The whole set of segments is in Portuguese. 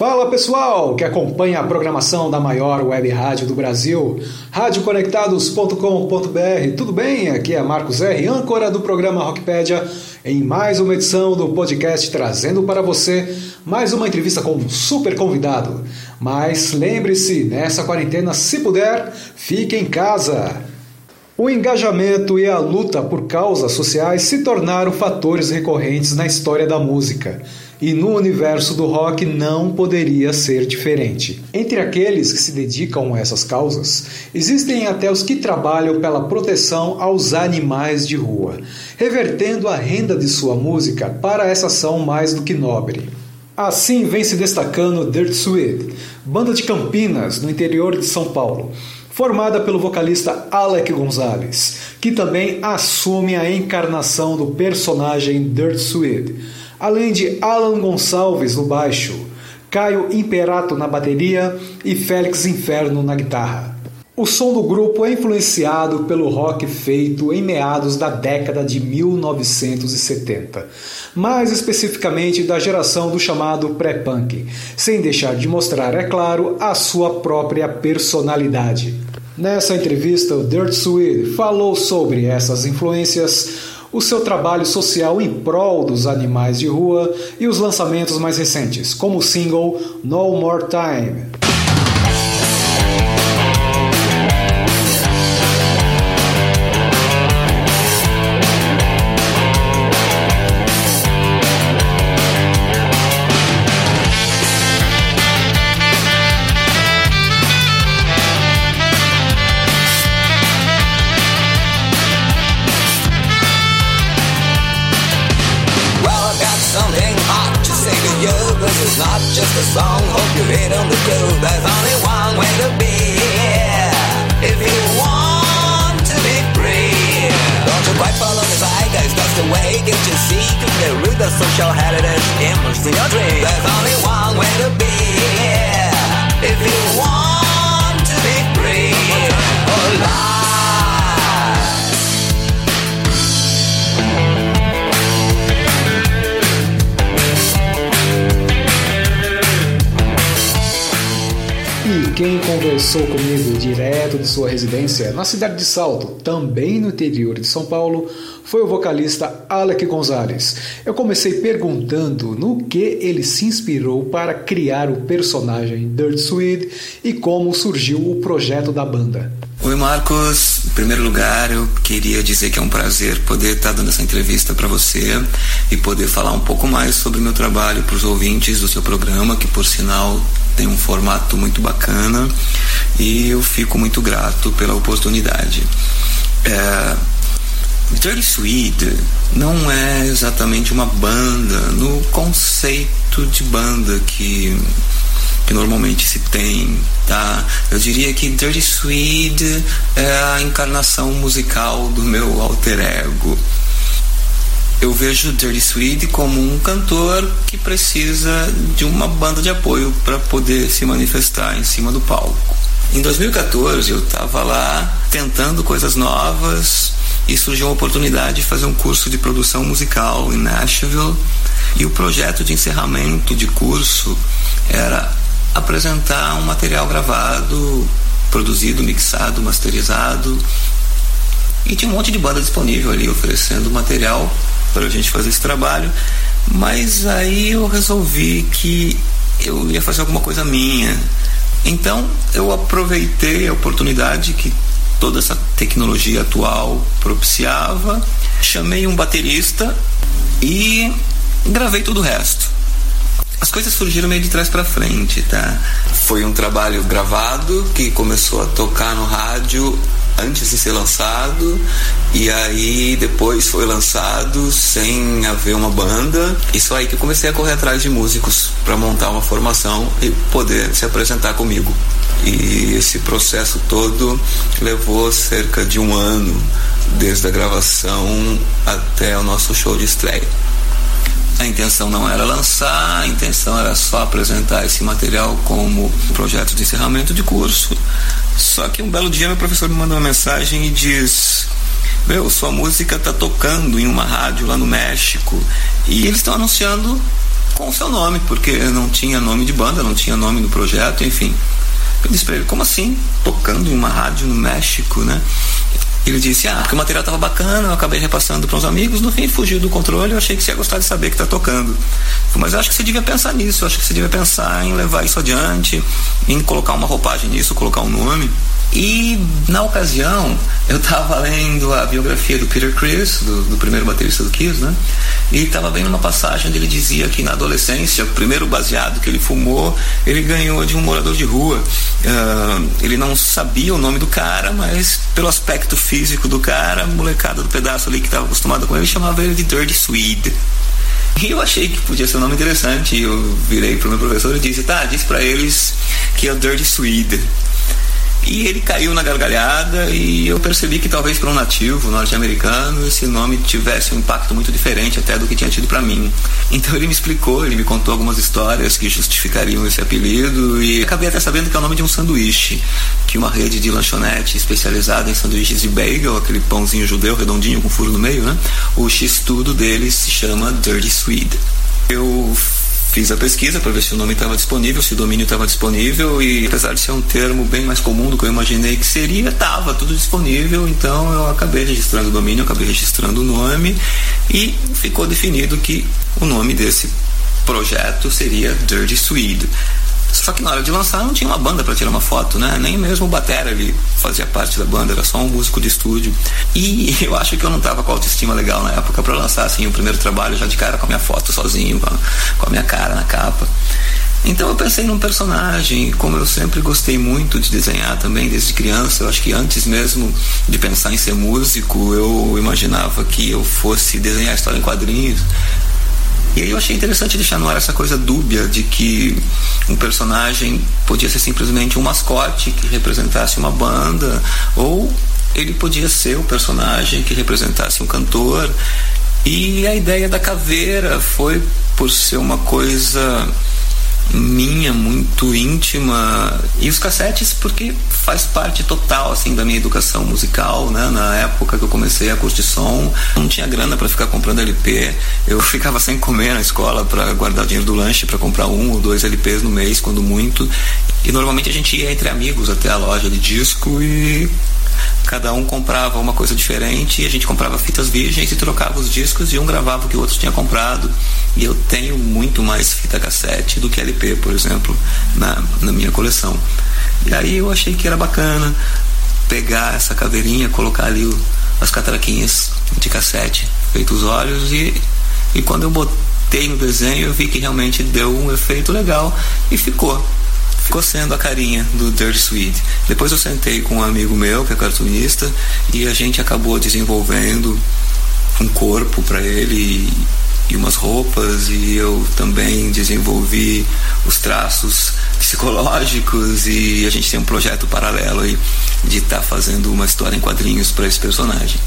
Fala pessoal que acompanha a programação da maior web rádio do Brasil, radioconectados.com.br. Tudo bem? Aqui é Marcos R, âncora do programa Rockpedia, em mais uma edição do podcast trazendo para você mais uma entrevista com um super convidado. Mas lembre-se, nessa quarentena, se puder, fique em casa. O engajamento e a luta por causas sociais se tornaram fatores recorrentes na história da música e no universo do rock não poderia ser diferente. Entre aqueles que se dedicam a essas causas, existem até os que trabalham pela proteção aos animais de rua, revertendo a renda de sua música para essa ação mais do que nobre. Assim vem se destacando Dirt Sweet, banda de Campinas, no interior de São Paulo, formada pelo vocalista Alec Gonzalez, que também assume a encarnação do personagem Dirt Sweet além de Alan Gonçalves no baixo, Caio Imperato na bateria e Félix Inferno na guitarra. O som do grupo é influenciado pelo rock feito em meados da década de 1970, mais especificamente da geração do chamado pré-punk, sem deixar de mostrar, é claro, a sua própria personalidade. Nessa entrevista, o Dirt Sweet falou sobre essas influências, o seu trabalho social em prol dos animais de rua e os lançamentos mais recentes, como o single No More Time. It's not just a song, hope you hit on the groove. There's only one way to be here. If you want to be free, don't you quite follow the zeitgeist, that's the way. Get your secret, root the social heritage, in most of your dreams? There's only one way to be here. If you want to be free, oh, alive. Quem conversou comigo direto de sua residência na cidade de Salto, também no interior de São Paulo, foi o vocalista Alec Gonzalez. Eu comecei perguntando no que ele se inspirou para criar o personagem Dirt Swede e como surgiu o projeto da banda. Oi Marcos, em primeiro lugar eu queria dizer que é um prazer poder estar dando essa entrevista para você e poder falar um pouco mais sobre o meu trabalho para os ouvintes do seu programa, que por sinal tem um formato muito bacana e eu fico muito grato pela oportunidade. É, Dirty Swede não é exatamente uma banda no conceito de banda que, que normalmente se tem, tá? Eu diria que Dirty Swede é a encarnação musical do meu alter ego eu vejo Dirty Swede como um cantor que precisa de uma banda de apoio para poder se manifestar em cima do palco. Em 2014 eu estava lá tentando coisas novas e surgiu a oportunidade de fazer um curso de produção musical em Nashville e o projeto de encerramento de curso era apresentar um material gravado, produzido, mixado, masterizado e tinha um monte de banda disponível ali oferecendo material para a gente fazer esse trabalho. Mas aí eu resolvi que eu ia fazer alguma coisa minha. Então eu aproveitei a oportunidade que toda essa tecnologia atual propiciava, chamei um baterista e gravei todo o resto. As coisas surgiram meio de trás para frente, tá? Foi um trabalho gravado que começou a tocar no rádio antes de ser lançado e aí depois foi lançado sem haver uma banda. Isso aí que eu comecei a correr atrás de músicos para montar uma formação e poder se apresentar comigo. E esse processo todo levou cerca de um ano, desde a gravação até o nosso show de estreia. A intenção não era lançar, a intenção era só apresentar esse material como projeto de encerramento de curso. Só que um belo dia meu professor me manda uma mensagem e diz: Meu, sua música está tocando em uma rádio lá no México e eles estão anunciando com o seu nome, porque não tinha nome de banda, não tinha nome no projeto, enfim. Eu disse para ele, como assim? Tocando em uma rádio no México, né? Ele disse, ah, porque o material estava bacana, eu acabei repassando para uns amigos, no fim fugiu do controle, eu achei que você ia gostar de saber que está tocando. Mas eu acho que você devia pensar nisso, eu acho que você devia pensar em levar isso adiante, em colocar uma roupagem nisso, colocar um nome. E na ocasião, eu estava lendo a biografia do Peter Chris, do, do, primeiro baterista do Kiss, né? E estava vendo uma passagem onde ele dizia que na adolescência, o primeiro baseado que ele fumou, ele ganhou de um morador de rua. Uh, ele não sabia o nome do cara, mas pelo aspecto físico do cara, molecada do pedaço ali que estava acostumada com ele chamava ele de Dirty Swede. E eu achei que podia ser um nome interessante. Eu virei pro meu professor e disse: tá, disse para eles que é o Dirty Swede. E ele caiu na gargalhada e eu percebi que talvez para um nativo norte-americano esse nome tivesse um impacto muito diferente até do que tinha tido para mim. Então ele me explicou, ele me contou algumas histórias que justificariam esse apelido e acabei até sabendo que é o nome de um sanduíche, que uma rede de lanchonete especializada em sanduíches de bagel, aquele pãozinho judeu redondinho com furo no meio, né? O x-tudo deles se chama Dirty Swede. Eu fiz a pesquisa para ver se o nome estava disponível, se o domínio estava disponível e apesar de ser um termo bem mais comum do que eu imaginei que seria, estava tudo disponível, então eu acabei registrando o domínio, acabei registrando o nome e ficou definido que o nome desse projeto seria Dirty Swede. Só que na hora de lançar não tinha uma banda para tirar uma foto, né? Nem mesmo o Batera ele fazia parte da banda, era só um músico de estúdio. E eu acho que eu não tava com autoestima legal na época para lançar assim o primeiro trabalho já de cara com a minha foto sozinho, com a, com a minha cara na capa. Então eu pensei num personagem, como eu sempre gostei muito de desenhar também desde criança, eu acho que antes mesmo de pensar em ser músico, eu imaginava que eu fosse desenhar história em quadrinhos. E aí eu achei interessante deixar no ar essa coisa dúbia de que um personagem podia ser simplesmente um mascote que representasse uma banda, ou ele podia ser o um personagem que representasse um cantor. E a ideia da caveira foi por ser uma coisa minha, muito íntima. E os cassetes, porque faz parte total, assim, da minha educação musical, né? Na época que eu comecei a curtir som, não tinha grana para ficar comprando LP. Eu ficava sem comer na escola para guardar dinheiro do lanche para comprar um ou dois LPs no mês, quando muito. E normalmente a gente ia entre amigos até a loja de disco e cada um comprava uma coisa diferente e a gente comprava fitas virgens e trocava os discos e um gravava o que o outro tinha comprado. E eu tenho muito mais fita cassete do que LP, por exemplo, na, na minha coleção. E aí eu achei que era bacana pegar essa caveirinha, colocar ali o, as catraquinhas de cassete, feito os olhos e, e quando eu botei no desenho eu vi que realmente deu um efeito legal e ficou ficou sendo a carinha do Dirty Sweet. Depois eu sentei com um amigo meu, que é cartunista, e a gente acabou desenvolvendo um corpo para ele e umas roupas e eu também desenvolvi os traços psicológicos e a gente tem um projeto paralelo aí de estar tá fazendo uma história em quadrinhos para esse personagem.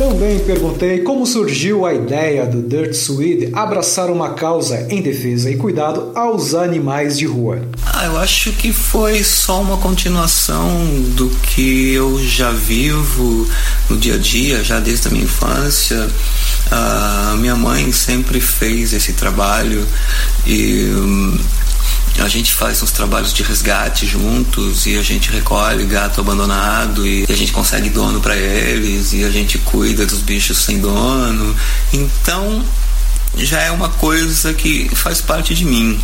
Também perguntei como surgiu a ideia do Dirt Swede abraçar uma causa em defesa e cuidado aos animais de rua. Ah, eu acho que foi só uma continuação do que eu já vivo no dia a dia, já desde a minha infância. A minha mãe sempre fez esse trabalho e hum, a gente faz uns trabalhos de resgate juntos e a gente recolhe gato abandonado e a gente consegue dono para eles e a gente cuida dos bichos sem dono. Então já é uma coisa que faz parte de mim.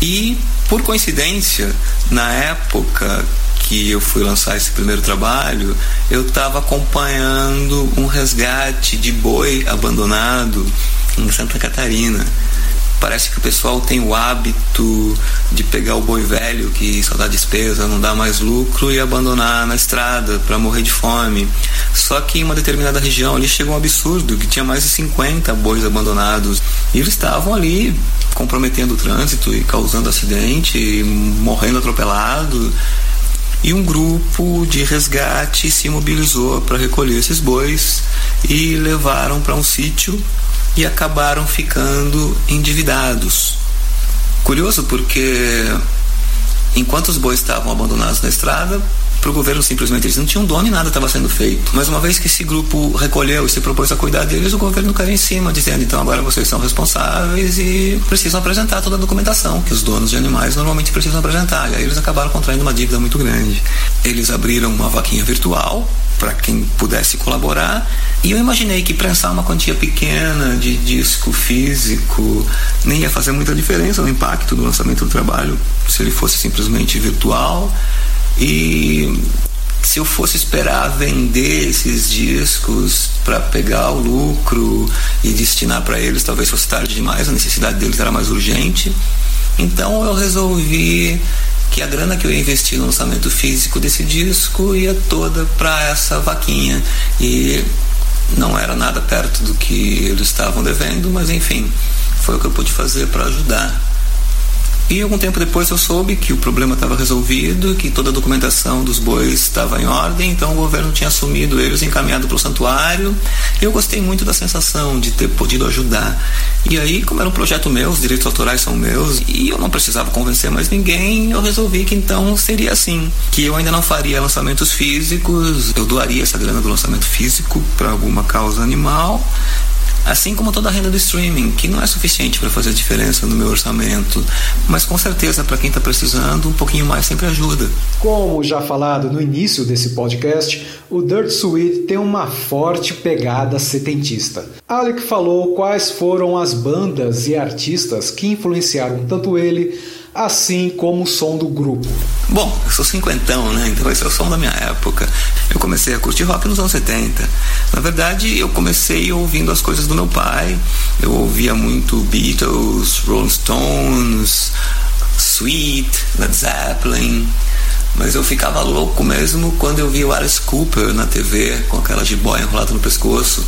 E por coincidência, na época que eu fui lançar esse primeiro trabalho, eu estava acompanhando um resgate de boi abandonado em Santa Catarina parece que o pessoal tem o hábito de pegar o boi velho que só dá despesa, não dá mais lucro e abandonar na estrada para morrer de fome. Só que em uma determinada região ali chegou um absurdo, que tinha mais de 50 bois abandonados e eles estavam ali comprometendo o trânsito e causando acidente, e morrendo atropelado. E um grupo de resgate se mobilizou para recolher esses bois e levaram para um sítio e acabaram ficando endividados. Curioso porque enquanto os bois estavam abandonados na estrada, para o governo simplesmente. Eles não tinham dono e nada estava sendo feito. Mas uma vez que esse grupo recolheu e se propôs a cuidar deles, o governo caiu em cima, dizendo: então agora vocês são responsáveis e precisam apresentar toda a documentação que os donos de animais normalmente precisam apresentar. E aí eles acabaram contraindo uma dívida muito grande. Eles abriram uma vaquinha virtual para quem pudesse colaborar. E eu imaginei que prensar uma quantia pequena de disco físico nem ia fazer muita diferença no impacto do lançamento do trabalho se ele fosse simplesmente virtual. E se eu fosse esperar vender esses discos para pegar o lucro e destinar para eles, talvez fosse tarde demais, a necessidade deles era mais urgente. Então eu resolvi que a grana que eu ia investir no lançamento físico desse disco ia toda para essa vaquinha. E não era nada perto do que eles estavam devendo, mas enfim, foi o que eu pude fazer para ajudar. E algum tempo depois eu soube que o problema estava resolvido, que toda a documentação dos bois estava em ordem, então o governo tinha assumido eles encaminhado para o santuário. Eu gostei muito da sensação de ter podido ajudar. E aí, como era um projeto meu, os direitos autorais são meus, e eu não precisava convencer mais ninguém, eu resolvi que então seria assim, que eu ainda não faria lançamentos físicos, eu doaria essa grana do lançamento físico para alguma causa animal Assim como toda a renda do streaming, que não é suficiente para fazer diferença no meu orçamento, mas com certeza para quem está precisando, um pouquinho mais sempre ajuda. Como já falado no início desse podcast, o Dirt Sweet tem uma forte pegada setentista. Alec falou quais foram as bandas e artistas que influenciaram tanto ele assim como o som do grupo. Bom, eu sou cinquentão, né? Então esse é o som da minha época. Eu comecei a curtir rock nos anos 70. Na verdade, eu comecei ouvindo as coisas do meu pai. Eu ouvia muito Beatles, Rolling Stones, Sweet, Led Zeppelin. Mas eu ficava louco mesmo quando eu via o Alice Cooper na TV com aquela jiboia enrolada no pescoço.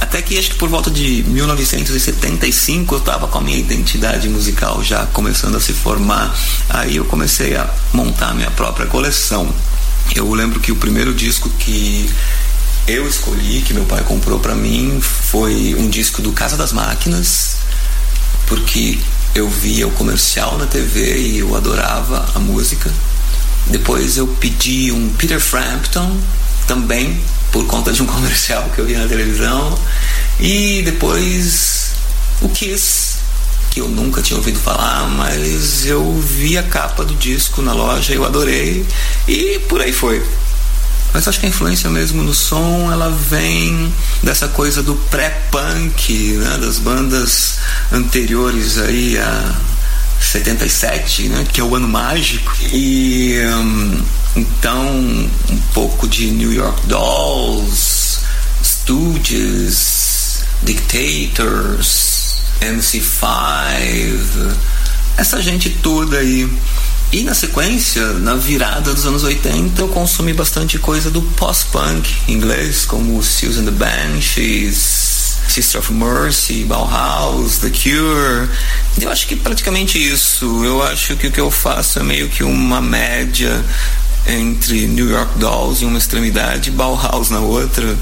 Até que acho que por volta de 1975 eu estava com a minha identidade musical já começando a se formar. Aí eu comecei a montar minha própria coleção. Eu lembro que o primeiro disco que eu escolhi, que meu pai comprou para mim, foi um disco do Casa das Máquinas, porque eu via o comercial na TV e eu adorava a música. Depois eu pedi um Peter Frampton, também por conta de um comercial que eu vi na televisão. E depois o Kiss, que eu nunca tinha ouvido falar, mas eu vi a capa do disco na loja, eu adorei e por aí foi. Mas acho que a influência mesmo no som, ela vem dessa coisa do pré-punk, né, das bandas anteriores aí a 77, né, que é o ano mágico. E um, então, um pouco de New York Dolls, Stooges, Dictators, MC5, essa gente toda aí. E na sequência, na virada dos anos 80, eu consumi bastante coisa do post-punk inglês, como Seals and the Banshees, Sister of Mercy, Bauhaus, The Cure. Eu acho que praticamente isso. Eu acho que o que eu faço é meio que uma média entre New York Dolls em uma extremidade e Bauhaus na outra.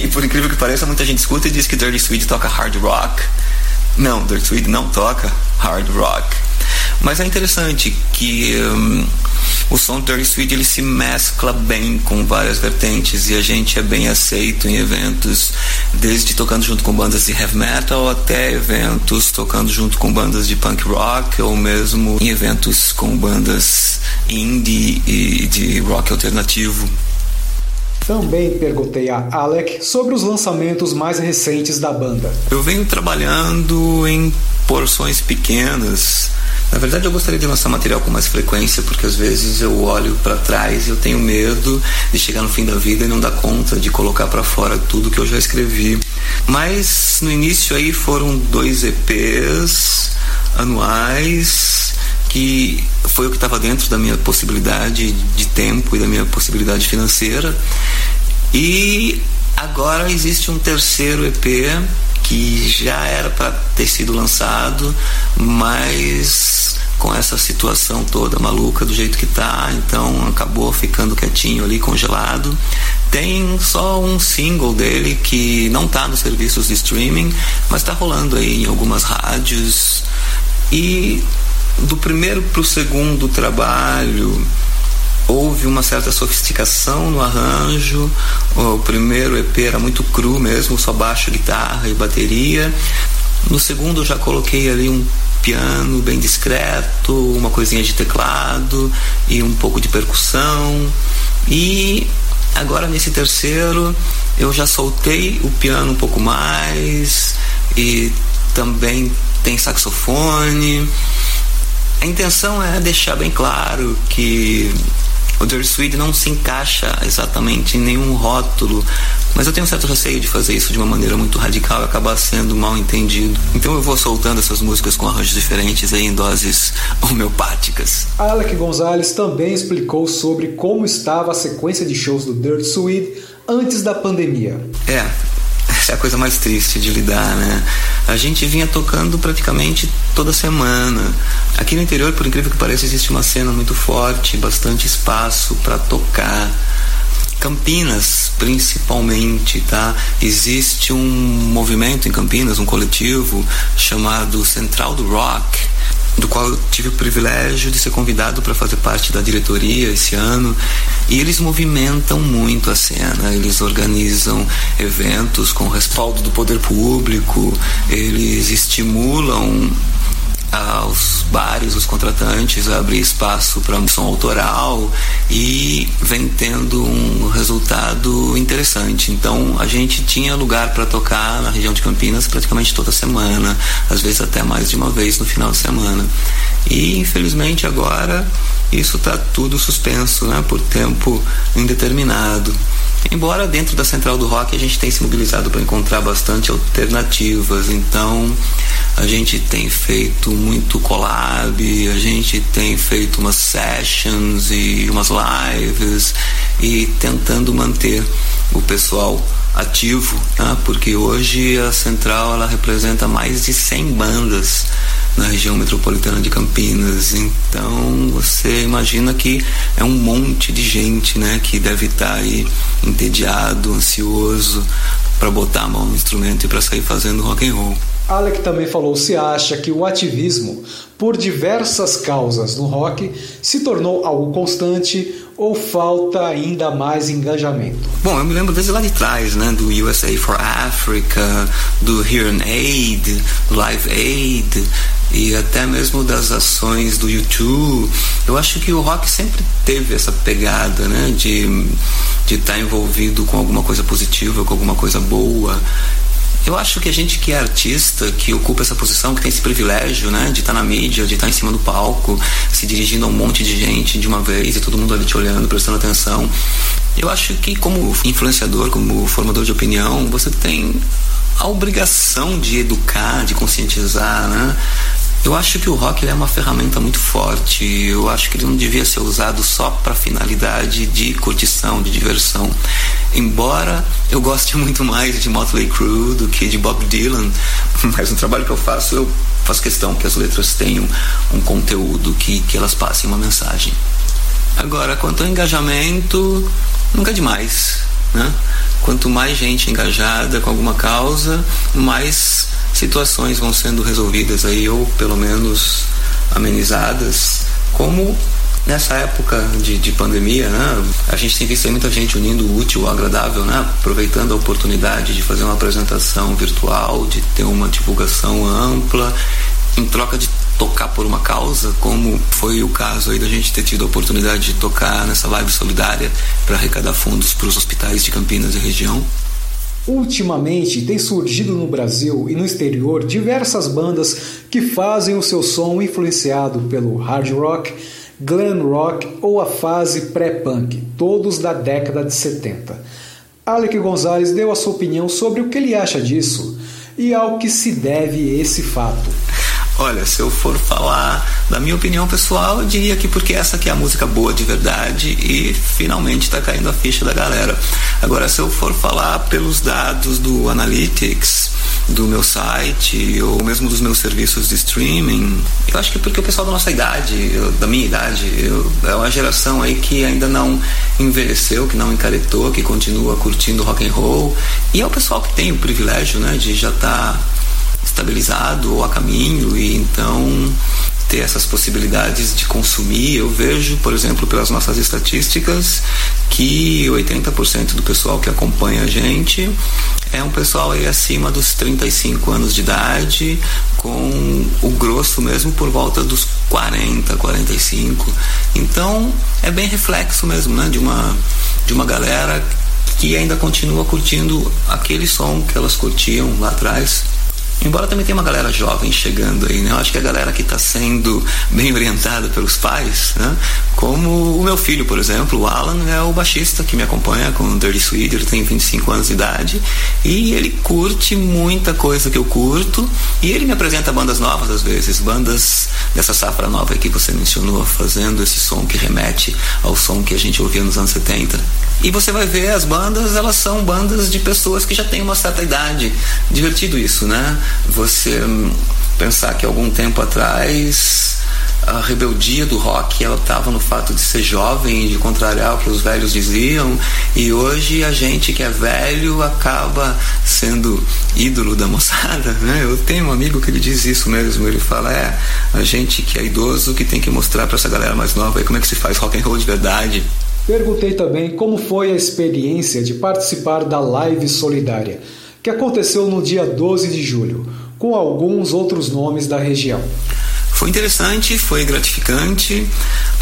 E por incrível que pareça, muita gente escuta e diz que Dirty Sweet toca hard rock. Não, Dirty Sweet não toca hard rock. Mas é interessante que um, o som do Dirty Sweet ele se mescla bem com várias vertentes e a gente é bem aceito em eventos, desde tocando junto com bandas de heavy metal até eventos tocando junto com bandas de punk rock ou mesmo em eventos com bandas indie e de rock alternativo. Também perguntei a Alec sobre os lançamentos mais recentes da banda. Eu venho trabalhando em porções pequenas na verdade, eu gostaria de lançar material com mais frequência, porque às vezes eu olho para trás e eu tenho medo de chegar no fim da vida e não dar conta de colocar para fora tudo que eu já escrevi. Mas no início aí foram dois EPs anuais que foi o que estava dentro da minha possibilidade de tempo e da minha possibilidade financeira. E agora existe um terceiro EP que já era para ter sido lançado, mas com essa situação toda maluca do jeito que tá, então acabou ficando quietinho ali, congelado. Tem só um single dele que não tá nos serviços de streaming, mas tá rolando aí em algumas rádios. E do primeiro pro segundo trabalho, houve uma certa sofisticação no arranjo. O primeiro EP era muito cru mesmo, só baixo, guitarra e bateria. No segundo eu já coloquei ali um piano bem discreto, uma coisinha de teclado e um pouco de percussão. E agora nesse terceiro eu já soltei o piano um pouco mais e também tem saxofone. A intenção é deixar bem claro que o Dirty Swede não se encaixa exatamente em nenhum rótulo, mas eu tenho um certo receio de fazer isso de uma maneira muito radical e acabar sendo mal entendido. Então eu vou soltando essas músicas com arranjos diferentes aí em doses homeopáticas. Alec Gonzalez também explicou sobre como estava a sequência de shows do Dirt Swede antes da pandemia. É, essa é a coisa mais triste de lidar, né? A gente vinha tocando praticamente toda semana. Aqui no interior, por incrível que pareça, existe uma cena muito forte, bastante espaço para tocar. Campinas, principalmente, tá? Existe um movimento em Campinas, um coletivo chamado Central do Rock, do qual eu tive o privilégio de ser convidado para fazer parte da diretoria esse ano. E eles movimentam muito a cena, eles organizam eventos com respaldo do poder público, eles estimulam aos bares, os contratantes, a abrir espaço para som autoral e vem tendo um resultado interessante. Então a gente tinha lugar para tocar na região de Campinas praticamente toda semana, às vezes até mais de uma vez no final de semana. E infelizmente agora isso está tudo suspenso né, por tempo indeterminado. Embora dentro da Central do Rock a gente tenha se mobilizado para encontrar bastante alternativas, então a gente tem feito muito collab, a gente tem feito umas sessions e umas lives e tentando manter o pessoal ativo, né? porque hoje a Central ela representa mais de 100 bandas na região metropolitana de Campinas. Então você imagina que é um monte de gente, né, que deve estar aí entediado, ansioso para botar a mão no instrumento e para sair fazendo rock and roll. Alec também falou se acha que o ativismo por diversas causas no rock se tornou algo constante ou falta ainda mais engajamento? Bom, eu me lembro desde lá de trás, né, do USA for Africa, do Hearing Aid, Live Aid e até mesmo das ações do YouTube. Eu acho que o rock sempre teve essa pegada, né, de de estar tá envolvido com alguma coisa positiva, com alguma coisa boa. Eu acho que a gente que é artista, que ocupa essa posição, que tem esse privilégio, né, de estar na mídia, de estar em cima do palco, se dirigindo a um monte de gente de uma vez e todo mundo ali te olhando, prestando atenção. Eu acho que como influenciador, como formador de opinião, você tem a obrigação de educar, de conscientizar, né? Eu acho que o rock é uma ferramenta muito forte. Eu acho que ele não devia ser usado só para finalidade de curtição, de diversão. Embora eu goste muito mais de Motley Crue do que de Bob Dylan, mas no trabalho que eu faço eu faço questão que as letras tenham um conteúdo, que, que elas passem uma mensagem. Agora, quanto ao engajamento, nunca é demais. Né? Quanto mais gente engajada com alguma causa, mais situações vão sendo resolvidas aí, ou pelo menos amenizadas, como nessa época de, de pandemia, né, a gente tem visto muita gente unindo o útil ao agradável, né, aproveitando a oportunidade de fazer uma apresentação virtual, de ter uma divulgação ampla, em troca de tocar por uma causa, como foi o caso aí da gente ter tido a oportunidade de tocar nessa live solidária para arrecadar fundos para os hospitais de Campinas e região. Ultimamente tem surgido no Brasil e no exterior diversas bandas que fazem o seu som influenciado pelo hard rock, glam rock ou a fase pré-punk, todos da década de 70. Alec Gonzalez deu a sua opinião sobre o que ele acha disso e ao que se deve esse fato. Olha, se eu for falar da minha opinião pessoal, eu diria que porque essa aqui é a música boa de verdade e finalmente está caindo a ficha da galera. Agora, se eu for falar pelos dados do Analytics, do meu site ou mesmo dos meus serviços de streaming, eu acho que é porque o pessoal da nossa idade, da minha idade, eu, é uma geração aí que ainda não envelheceu, que não encaretou, que continua curtindo rock and roll e é o pessoal que tem o privilégio, né, de já estar tá estabilizado ou a caminho e então ter essas possibilidades de consumir. Eu vejo, por exemplo, pelas nossas estatísticas, que 80% do pessoal que acompanha a gente é um pessoal aí acima dos 35 anos de idade, com o grosso mesmo por volta dos 40, 45. Então é bem reflexo mesmo, né, de uma de uma galera que ainda continua curtindo aquele som que elas curtiam lá atrás. Embora também tenha uma galera jovem chegando aí, né? Eu acho que a galera que está sendo bem orientada pelos pais, né? Como o meu filho, por exemplo, o Alan é o baixista que me acompanha com o Dirty Sweet, ele tem 25 anos de idade e ele curte muita coisa que eu curto e ele me apresenta bandas novas às vezes, bandas dessa safra nova que você mencionou, fazendo esse som que remete ao som que a gente ouvia nos anos 70. E você vai ver as bandas, elas são bandas de pessoas que já têm uma certa idade. Divertido isso, né? Você hum, pensar que algum tempo atrás a rebeldia do rock ela estava no fato de ser jovem, de contrariar o que os velhos diziam, e hoje a gente que é velho acaba sendo ídolo da moçada, né? Eu tenho um amigo que ele diz isso mesmo, ele fala é a gente que é idoso que tem que mostrar para essa galera mais nova aí como é que se faz rock and roll de verdade. Perguntei também como foi a experiência de participar da live solidária, que aconteceu no dia 12 de julho, com alguns outros nomes da região. Foi interessante, foi gratificante,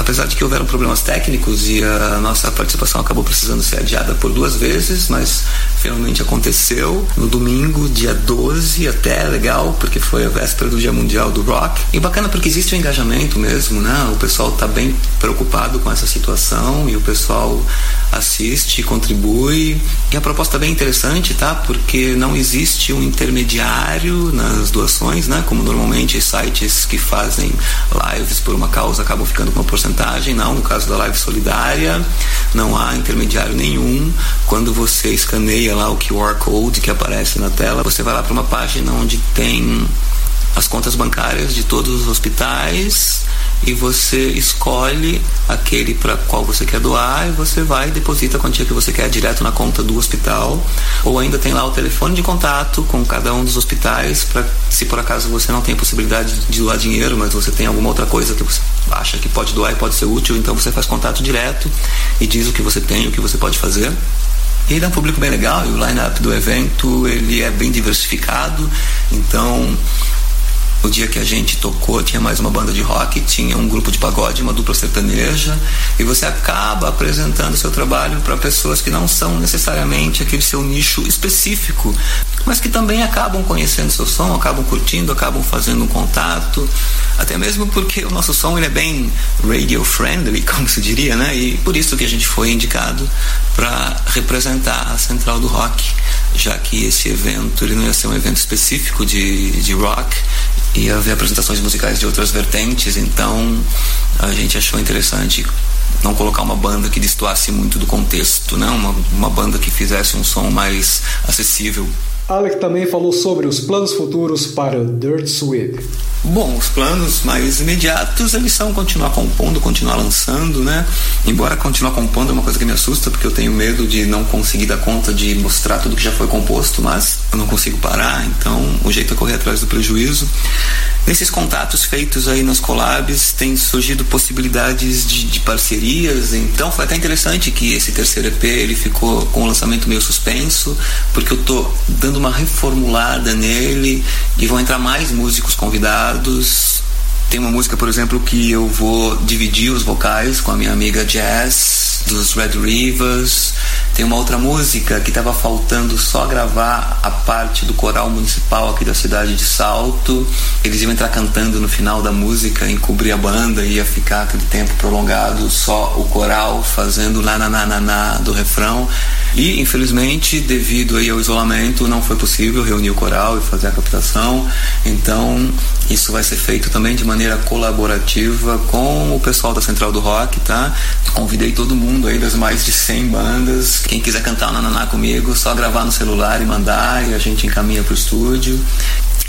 apesar de que houveram problemas técnicos e a nossa participação acabou precisando ser adiada por duas vezes, mas finalmente aconteceu no domingo, dia 12, até legal, porque foi a véspera do Dia Mundial do Rock. E bacana porque existe um engajamento mesmo, né? O pessoal está bem preocupado com essa situação e o pessoal assiste, contribui. E a proposta é bem interessante, tá? Porque não existe um intermediário nas doações, né? Como normalmente sites que fazem lives por uma causa acabam ficando com uma porcentagem. Não, no caso da live solidária, não há intermediário nenhum. Quando você escaneia lá o QR Code que aparece na tela, você vai lá para uma página onde tem as contas bancárias de todos os hospitais e você escolhe aquele para qual você quer doar e você vai e deposita a quantia que você quer direto na conta do hospital ou ainda tem lá o telefone de contato com cada um dos hospitais para se por acaso você não tem possibilidade de doar dinheiro, mas você tem alguma outra coisa que você acha que pode doar e pode ser útil, então você faz contato direto e diz o que você tem, o que você pode fazer. Ele é um público bem legal, e o line-up do evento ele é bem diversificado, então o dia que a gente tocou, tinha mais uma banda de rock, tinha um grupo de pagode, uma dupla sertaneja, e você acaba apresentando seu trabalho para pessoas que não são necessariamente aquele seu nicho específico, mas que também acabam conhecendo seu som, acabam curtindo, acabam fazendo um contato, até mesmo porque o nosso som ele é bem radio friendly, como se diria, né? E por isso que a gente foi indicado para representar a Central do Rock, já que esse evento ele não ia ser um evento específico de, de rock, ia haver apresentações musicais de outras vertentes, então a gente achou interessante não colocar uma banda que destoasse muito do contexto, né? uma, uma banda que fizesse um som mais acessível. Alec também falou sobre os planos futuros para o Dirt Sweep. Bom, os planos mais imediatos eles são continuar compondo, continuar lançando, né? Embora continuar compondo é uma coisa que me assusta, porque eu tenho medo de não conseguir dar conta de mostrar tudo que já foi composto, mas eu não consigo parar, então o jeito é correr atrás do prejuízo. Nesses contatos feitos aí nas collabs, tem surgido possibilidades de, de parcerias, então foi até interessante que esse terceiro EP ele ficou com o lançamento meio suspenso, porque eu tô dando uma reformulada nele e vão entrar mais músicos convidados. Tem uma música, por exemplo, que eu vou dividir os vocais com a minha amiga Jazz, dos Red Rivers. Tem uma outra música que estava faltando só gravar a parte do coral municipal aqui da cidade de Salto. Eles iam entrar cantando no final da música, encobrir a banda, ia ficar aquele tempo prolongado, só o coral fazendo na na na na, na do refrão. E, infelizmente, devido aí ao isolamento, não foi possível reunir o coral e fazer a captação. Então, isso vai ser feito também de maneira colaborativa com o pessoal da Central do Rock, tá? Convidei todo mundo aí das mais de 100 bandas. Quem quiser cantar o Nananá comigo, só gravar no celular e mandar e a gente encaminha para o estúdio.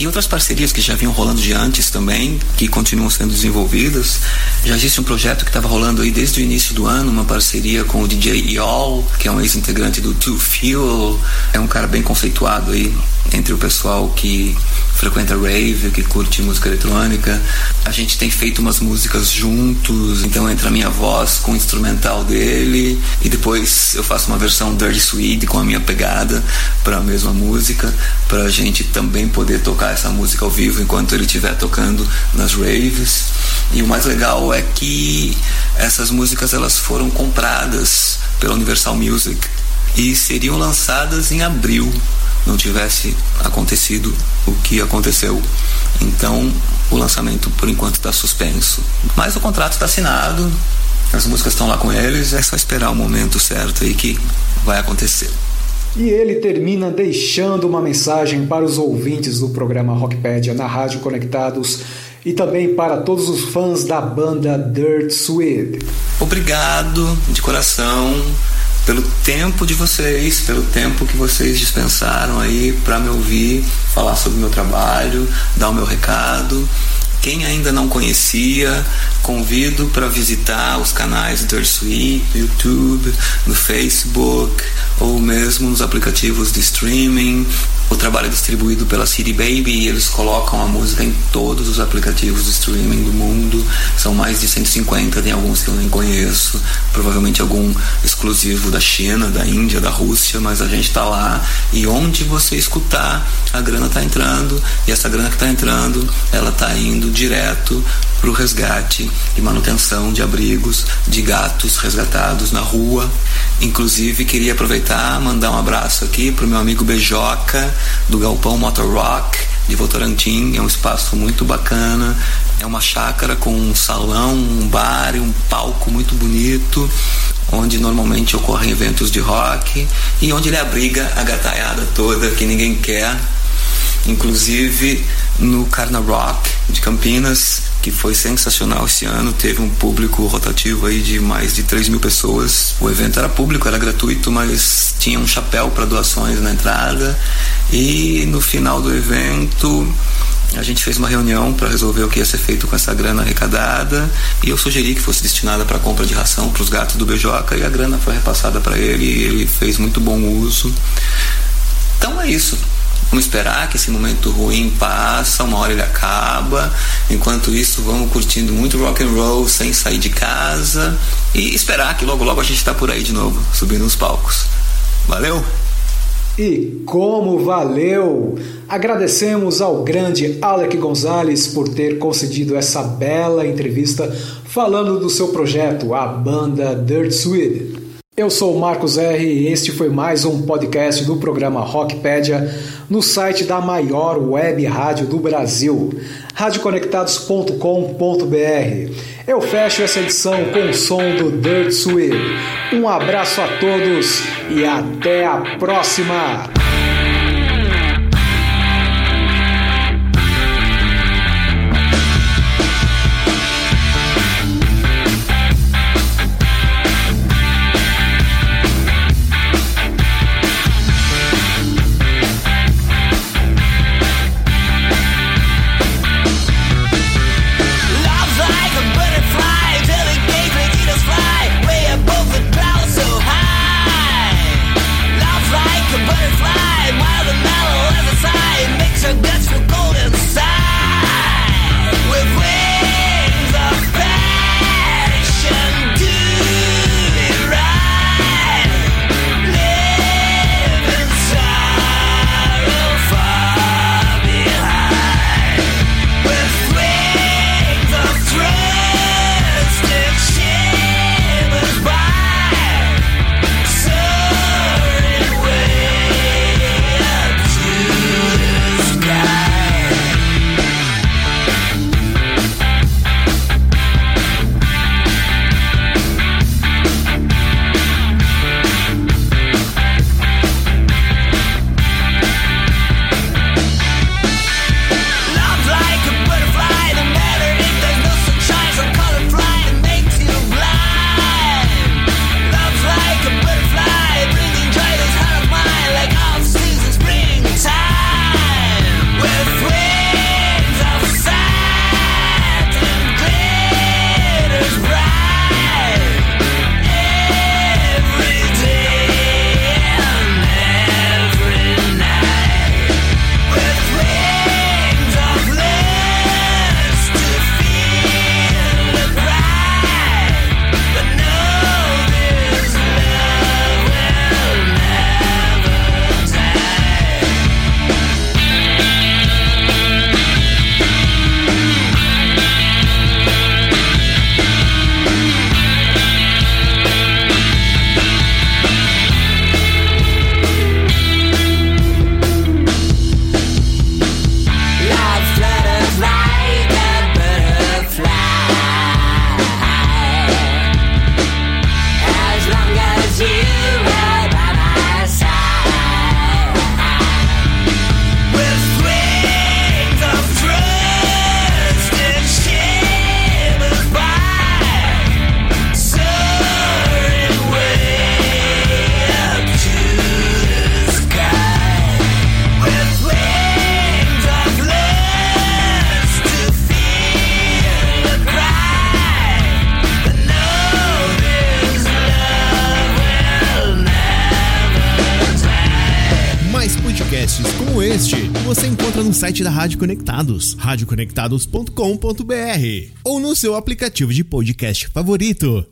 E outras parcerias que já vinham rolando de antes também, que continuam sendo desenvolvidas. Já existe um projeto que estava rolando aí desde o início do ano, uma parceria com o DJ Yol, que é um ex-integrante do Two Fuel, é um cara bem conceituado aí entre o pessoal que frequenta rave, que curte música eletrônica. A gente tem feito umas músicas juntos, então entra a minha voz com o instrumental dele e depois eu faço uma versão Dirty Sweet com a minha pegada para a mesma música, para a gente também poder tocar essa música ao vivo enquanto ele estiver tocando nas raves. E o mais legal é que essas músicas elas foram compradas pela Universal Music e seriam lançadas em abril não tivesse acontecido o que aconteceu. Então, o lançamento por enquanto está suspenso. Mas o contrato está assinado, as músicas estão lá com eles, é só esperar o momento certo aí que vai acontecer. E ele termina deixando uma mensagem para os ouvintes do programa Rockpedia na Rádio Conectados e também para todos os fãs da banda Dirt Sweet. Obrigado de coração pelo tempo de vocês, pelo tempo que vocês dispensaram aí para me ouvir falar sobre o meu trabalho, dar o meu recado. Quem ainda não conhecia, convido para visitar os canais do no YouTube, no Facebook ou mesmo nos aplicativos de streaming. O trabalho é distribuído pela City Baby e eles colocam a música em todos os aplicativos de streaming do mundo. São mais de 150, tem alguns que eu nem conheço, provavelmente algum exclusivo da China, da Índia, da Rússia, mas a gente está lá. E onde você escutar, a grana está entrando. E essa grana que está entrando, ela está indo direto para o resgate e manutenção de abrigos de gatos resgatados na rua. Inclusive, queria aproveitar mandar um abraço aqui para o meu amigo Bejoca, do Galpão Motor Rock, de Votorantim. É um espaço muito bacana. É uma chácara com um salão, um bar e um palco muito bonito, onde normalmente ocorrem eventos de rock e onde ele abriga a gataiada toda que ninguém quer. Inclusive no Carna Rock de Campinas, que foi sensacional esse ano, teve um público rotativo aí de mais de 3 mil pessoas. O evento era público, era gratuito, mas tinha um chapéu para doações na entrada. E no final do evento a gente fez uma reunião para resolver o que ia ser feito com essa grana arrecadada e eu sugeri que fosse destinada para compra de ração para os gatos do Beijoca e a grana foi repassada para ele e ele fez muito bom uso. Então é isso. Vamos esperar que esse momento ruim passa, uma hora ele acaba. Enquanto isso, vamos curtindo muito rock and roll sem sair de casa e esperar que logo logo a gente está por aí de novo, subindo os palcos. Valeu! E como valeu! Agradecemos ao grande Alec Gonzalez por ter concedido essa bela entrevista falando do seu projeto, a banda Dirt Swede. Eu sou o Marcos R e este foi mais um podcast do programa Rockpedia no site da maior web rádio do Brasil, radioconectados.com.br. Eu fecho essa edição com o som do Dirt Sweep. Um abraço a todos e até a próxima! Site da Rádio Conectados, radioconectados.com.br ou no seu aplicativo de podcast favorito.